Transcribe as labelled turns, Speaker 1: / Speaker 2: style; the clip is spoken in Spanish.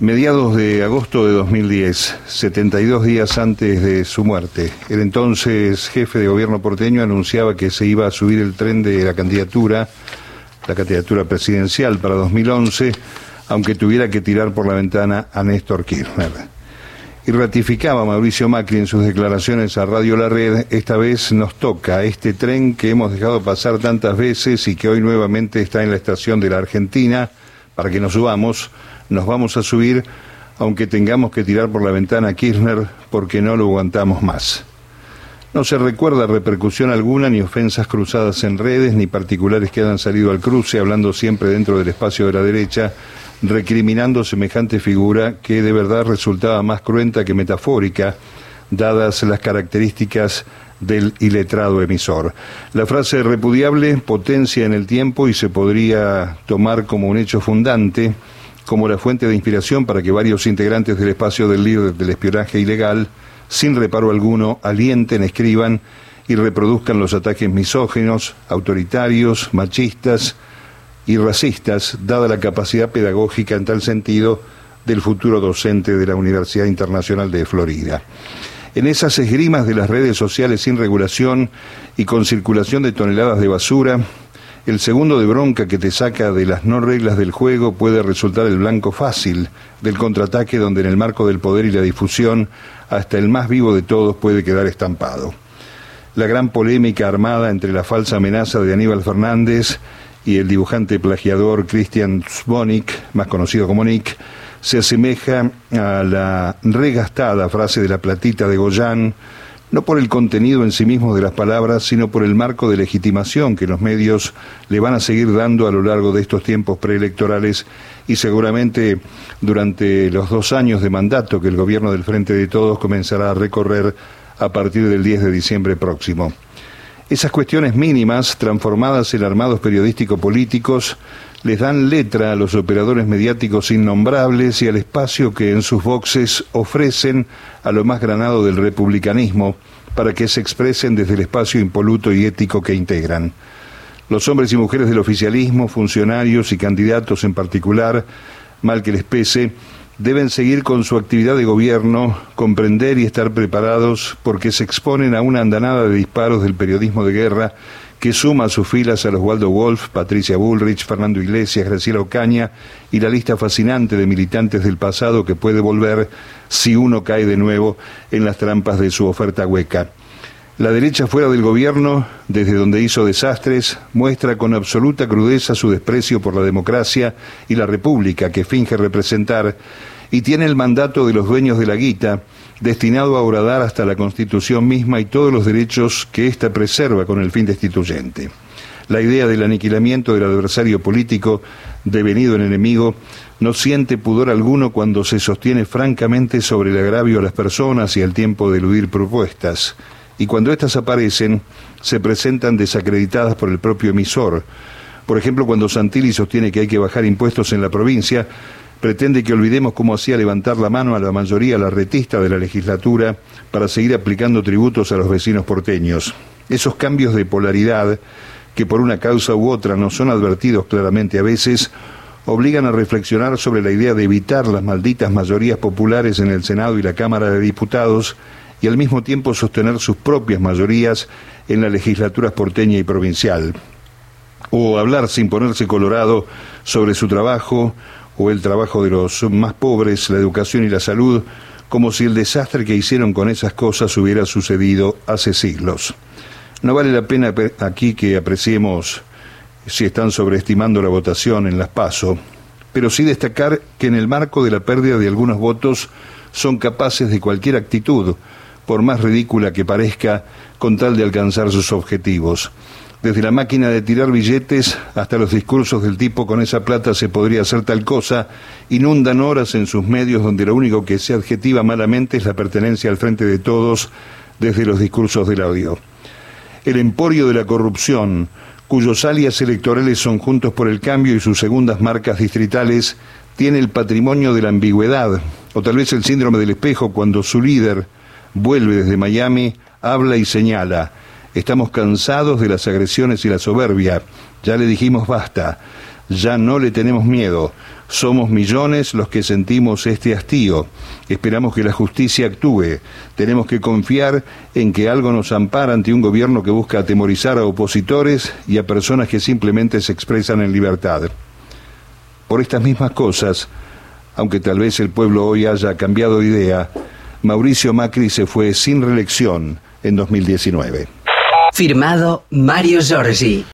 Speaker 1: Mediados de agosto de 2010, 72 días antes de su muerte, el entonces jefe de gobierno porteño anunciaba que se iba a subir el tren de la candidatura, la candidatura presidencial para 2011, aunque tuviera que tirar por la ventana a Néstor Kirchner. Y ratificaba Mauricio Macri en sus declaraciones a Radio La Red, esta vez nos toca este tren que hemos dejado pasar tantas veces y que hoy nuevamente está en la estación de la Argentina, para que nos subamos nos vamos a subir aunque tengamos que tirar por la ventana a Kirchner porque no lo aguantamos más. No se recuerda repercusión alguna, ni ofensas cruzadas en redes, ni particulares que hayan salido al cruce, hablando siempre dentro del espacio de la derecha, recriminando semejante figura que de verdad resultaba más cruenta que metafórica, dadas las características del iletrado emisor. La frase repudiable potencia en el tiempo y se podría tomar como un hecho fundante como la fuente de inspiración para que varios integrantes del espacio del líder del espionaje ilegal, sin reparo alguno, alienten, escriban y reproduzcan los ataques misógenos, autoritarios, machistas y racistas, dada la capacidad pedagógica en tal sentido del futuro docente de la Universidad Internacional de Florida. En esas esgrimas de las redes sociales sin regulación y con circulación de toneladas de basura, el segundo de bronca que te saca de las no reglas del juego puede resultar el blanco fácil del contraataque donde en el marco del poder y la difusión hasta el más vivo de todos puede quedar estampado. La gran polémica armada entre la falsa amenaza de Aníbal Fernández y el dibujante plagiador Christian Zvonik, más conocido como Nick, se asemeja a la regastada frase de la platita de Goyán, no por el contenido en sí mismo de las palabras, sino por el marco de legitimación que los medios le van a seguir dando a lo largo de estos tiempos preelectorales y seguramente durante los dos años de mandato que el gobierno del Frente de Todos comenzará a recorrer a partir del 10 de diciembre próximo. Esas cuestiones mínimas, transformadas en armados periodístico-políticos, les dan letra a los operadores mediáticos innombrables y al espacio que en sus boxes ofrecen a lo más granado del republicanismo para que se expresen desde el espacio impoluto y ético que integran. Los hombres y mujeres del oficialismo, funcionarios y candidatos en particular, mal que les pese, deben seguir con su actividad de gobierno, comprender y estar preparados porque se exponen a una andanada de disparos del periodismo de guerra que suma a sus filas a los Waldo Wolf, Patricia Bullrich, Fernando Iglesias, Graciela Ocaña y la lista fascinante de militantes del pasado que puede volver si uno cae de nuevo en las trampas de su oferta hueca. La derecha fuera del gobierno, desde donde hizo desastres, muestra con absoluta crudeza su desprecio por la democracia y la república que finge representar y tiene el mandato de los dueños de la guita, destinado a horadar hasta la Constitución misma y todos los derechos que ésta preserva con el fin destituyente. La idea del aniquilamiento del adversario político, devenido en enemigo, no siente pudor alguno cuando se sostiene francamente sobre el agravio a las personas y al tiempo de eludir propuestas. Y cuando éstas aparecen, se presentan desacreditadas por el propio emisor. Por ejemplo, cuando Santilli sostiene que hay que bajar impuestos en la provincia, pretende que olvidemos cómo hacía levantar la mano a la mayoría la retista de la legislatura para seguir aplicando tributos a los vecinos porteños. Esos cambios de polaridad, que por una causa u otra no son advertidos claramente a veces, obligan a reflexionar sobre la idea de evitar las malditas mayorías populares en el Senado y la Cámara de Diputados y al mismo tiempo sostener sus propias mayorías en las legislaturas porteña y provincial. O hablar sin ponerse colorado sobre su trabajo o el trabajo de los más pobres, la educación y la salud, como si el desastre que hicieron con esas cosas hubiera sucedido hace siglos. No vale la pena aquí que apreciemos si están sobreestimando la votación en las PASO, pero sí destacar que en el marco de la pérdida de algunos votos son capaces de cualquier actitud, por más ridícula que parezca, con tal de alcanzar sus objetivos. Desde la máquina de tirar billetes hasta los discursos del tipo con esa plata se podría hacer tal cosa, inundan horas en sus medios donde lo único que se adjetiva malamente es la pertenencia al frente de todos desde los discursos del audio. El emporio de la corrupción, cuyos alias electorales son Juntos por el Cambio y sus segundas marcas distritales, tiene el patrimonio de la ambigüedad, o tal vez el síndrome del espejo cuando su líder vuelve desde Miami, habla y señala Estamos cansados de las agresiones y la soberbia. Ya le dijimos basta. Ya no le tenemos miedo. Somos millones los que sentimos este hastío. Esperamos que la justicia actúe. Tenemos que confiar en que algo nos ampara ante un gobierno que busca atemorizar a opositores y a personas que simplemente se expresan en libertad. Por estas mismas cosas, aunque tal vez el pueblo hoy haya cambiado de idea, Mauricio Macri se fue sin reelección en 2019.
Speaker 2: Firmado Mario Giorgi.